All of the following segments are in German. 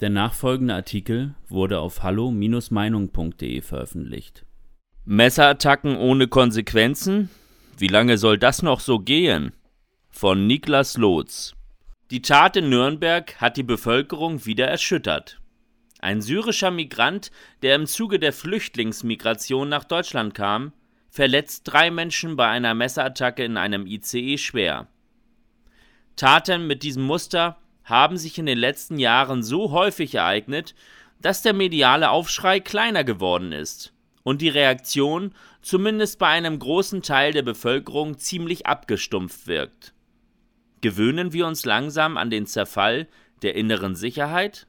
Der nachfolgende Artikel wurde auf hallo-meinung.de veröffentlicht. Messerattacken ohne Konsequenzen? Wie lange soll das noch so gehen? Von Niklas Lotz. Die Tat in Nürnberg hat die Bevölkerung wieder erschüttert. Ein syrischer Migrant, der im Zuge der Flüchtlingsmigration nach Deutschland kam, verletzt drei Menschen bei einer Messerattacke in einem ICE schwer. Taten mit diesem Muster haben sich in den letzten Jahren so häufig ereignet, dass der mediale Aufschrei kleiner geworden ist und die Reaktion zumindest bei einem großen Teil der Bevölkerung ziemlich abgestumpft wirkt. Gewöhnen wir uns langsam an den Zerfall der inneren Sicherheit?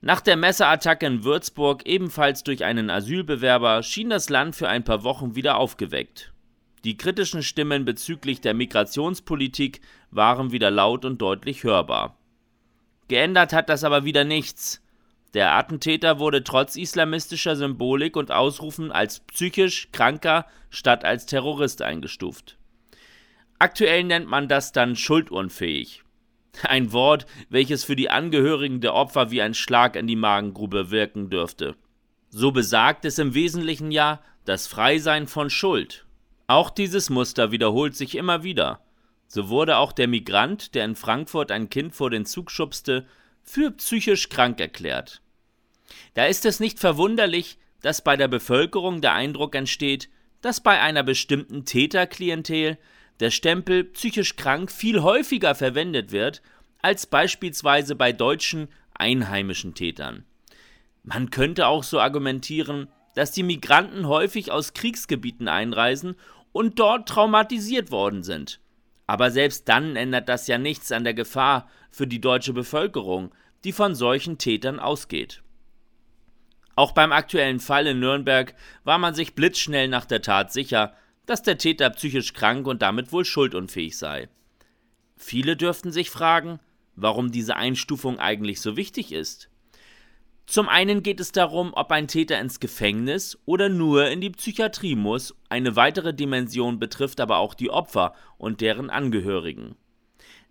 Nach der Messerattacke in Würzburg, ebenfalls durch einen Asylbewerber, schien das Land für ein paar Wochen wieder aufgeweckt. Die kritischen Stimmen bezüglich der Migrationspolitik waren wieder laut und deutlich hörbar. Geändert hat das aber wieder nichts. Der Attentäter wurde trotz islamistischer Symbolik und Ausrufen als psychisch kranker statt als Terrorist eingestuft. Aktuell nennt man das dann schuldunfähig. Ein Wort, welches für die Angehörigen der Opfer wie ein Schlag in die Magengrube wirken dürfte. So besagt es im Wesentlichen ja das Freisein von Schuld. Auch dieses Muster wiederholt sich immer wieder. So wurde auch der Migrant, der in Frankfurt ein Kind vor den Zug schubste, für psychisch krank erklärt. Da ist es nicht verwunderlich, dass bei der Bevölkerung der Eindruck entsteht, dass bei einer bestimmten Täterklientel der Stempel psychisch krank viel häufiger verwendet wird als beispielsweise bei deutschen einheimischen Tätern. Man könnte auch so argumentieren, dass die Migranten häufig aus Kriegsgebieten einreisen und dort traumatisiert worden sind. Aber selbst dann ändert das ja nichts an der Gefahr für die deutsche Bevölkerung, die von solchen Tätern ausgeht. Auch beim aktuellen Fall in Nürnberg war man sich blitzschnell nach der Tat sicher, dass der Täter psychisch krank und damit wohl schuldunfähig sei. Viele dürften sich fragen, warum diese Einstufung eigentlich so wichtig ist. Zum einen geht es darum, ob ein Täter ins Gefängnis oder nur in die Psychiatrie muss, eine weitere Dimension betrifft aber auch die Opfer und deren Angehörigen.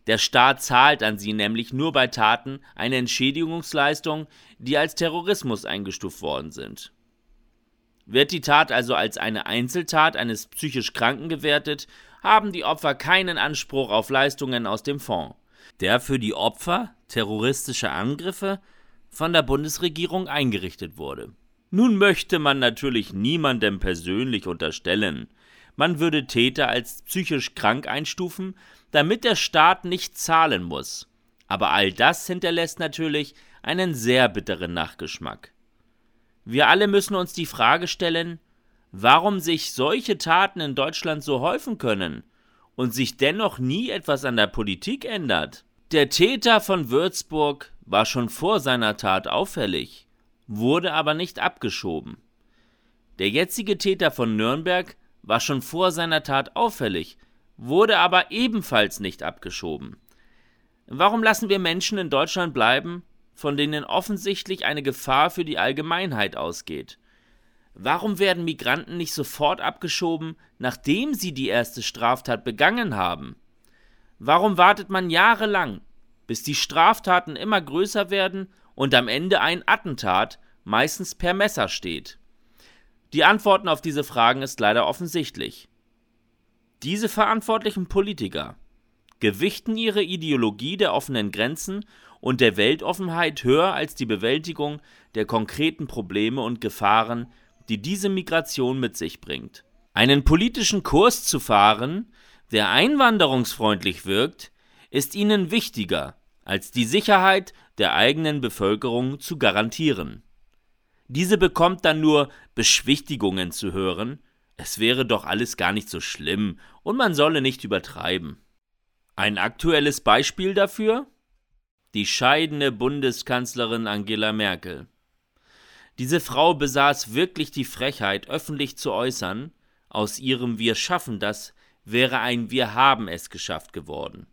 Der Staat zahlt an sie nämlich nur bei Taten eine Entschädigungsleistung, die als Terrorismus eingestuft worden sind. Wird die Tat also als eine Einzeltat eines psychisch Kranken gewertet, haben die Opfer keinen Anspruch auf Leistungen aus dem Fonds, der für die Opfer terroristischer Angriffe von der Bundesregierung eingerichtet wurde. Nun möchte man natürlich niemandem persönlich unterstellen, man würde Täter als psychisch krank einstufen, damit der Staat nicht zahlen muss. Aber all das hinterlässt natürlich einen sehr bitteren Nachgeschmack. Wir alle müssen uns die Frage stellen, warum sich solche Taten in Deutschland so häufen können und sich dennoch nie etwas an der Politik ändert. Der Täter von Würzburg war schon vor seiner Tat auffällig, wurde aber nicht abgeschoben. Der jetzige Täter von Nürnberg war schon vor seiner Tat auffällig, wurde aber ebenfalls nicht abgeschoben. Warum lassen wir Menschen in Deutschland bleiben, von denen offensichtlich eine Gefahr für die Allgemeinheit ausgeht. Warum werden Migranten nicht sofort abgeschoben, nachdem sie die erste Straftat begangen haben? Warum wartet man jahrelang, bis die Straftaten immer größer werden und am Ende ein Attentat, meistens per Messer steht? Die Antworten auf diese Fragen ist leider offensichtlich. Diese verantwortlichen Politiker gewichten ihre Ideologie der offenen Grenzen und der Weltoffenheit höher als die Bewältigung der konkreten Probleme und Gefahren, die diese Migration mit sich bringt. Einen politischen Kurs zu fahren, der einwanderungsfreundlich wirkt, ist ihnen wichtiger, als die Sicherheit der eigenen Bevölkerung zu garantieren. Diese bekommt dann nur Beschwichtigungen zu hören, es wäre doch alles gar nicht so schlimm und man solle nicht übertreiben. Ein aktuelles Beispiel dafür? die scheidende Bundeskanzlerin Angela Merkel. Diese Frau besaß wirklich die Frechheit, öffentlich zu äußern, aus ihrem Wir schaffen das wäre ein Wir haben es geschafft geworden.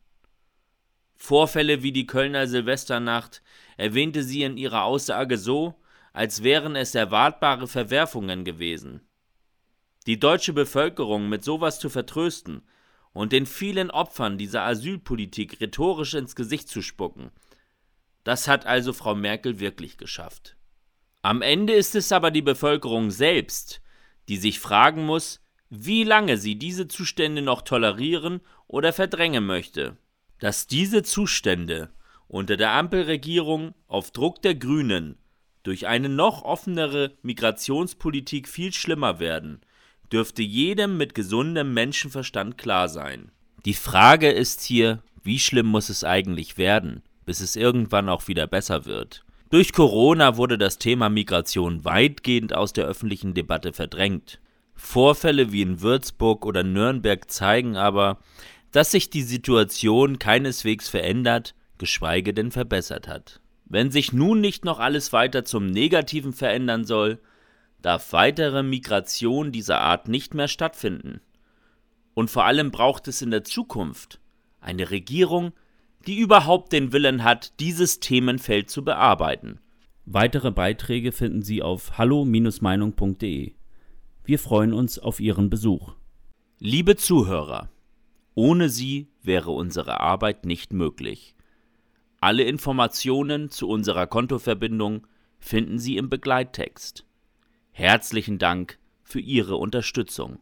Vorfälle wie die Kölner Silvesternacht erwähnte sie in ihrer Aussage so, als wären es erwartbare Verwerfungen gewesen. Die deutsche Bevölkerung mit sowas zu vertrösten und den vielen Opfern dieser Asylpolitik rhetorisch ins Gesicht zu spucken, Das hat also Frau Merkel wirklich geschafft. Am Ende ist es aber die Bevölkerung selbst, die sich fragen muss, wie lange sie diese Zustände noch tolerieren oder verdrängen möchte. Dass diese Zustände unter der Ampelregierung auf Druck der Grünen durch eine noch offenere Migrationspolitik viel schlimmer werden, dürfte jedem mit gesundem Menschenverstand klar sein. Die Frage ist hier, wie schlimm muss es eigentlich werden, bis es irgendwann auch wieder besser wird. Durch Corona wurde das Thema Migration weitgehend aus der öffentlichen Debatte verdrängt. Vorfälle wie in Würzburg oder Nürnberg zeigen aber, dass sich die Situation keineswegs verändert, geschweige denn verbessert hat. Wenn sich nun nicht noch alles weiter zum Negativen verändern soll, darf weitere Migration dieser Art nicht mehr stattfinden. Und vor allem braucht es in der Zukunft eine Regierung, die überhaupt den Willen hat, dieses Themenfeld zu bearbeiten. Weitere Beiträge finden Sie auf hallo-meinung.de. Wir freuen uns auf Ihren Besuch. Liebe Zuhörer, ohne Sie wäre unsere Arbeit nicht möglich. Alle Informationen zu unserer Kontoverbindung finden Sie im Begleittext. Herzlichen Dank für Ihre Unterstützung.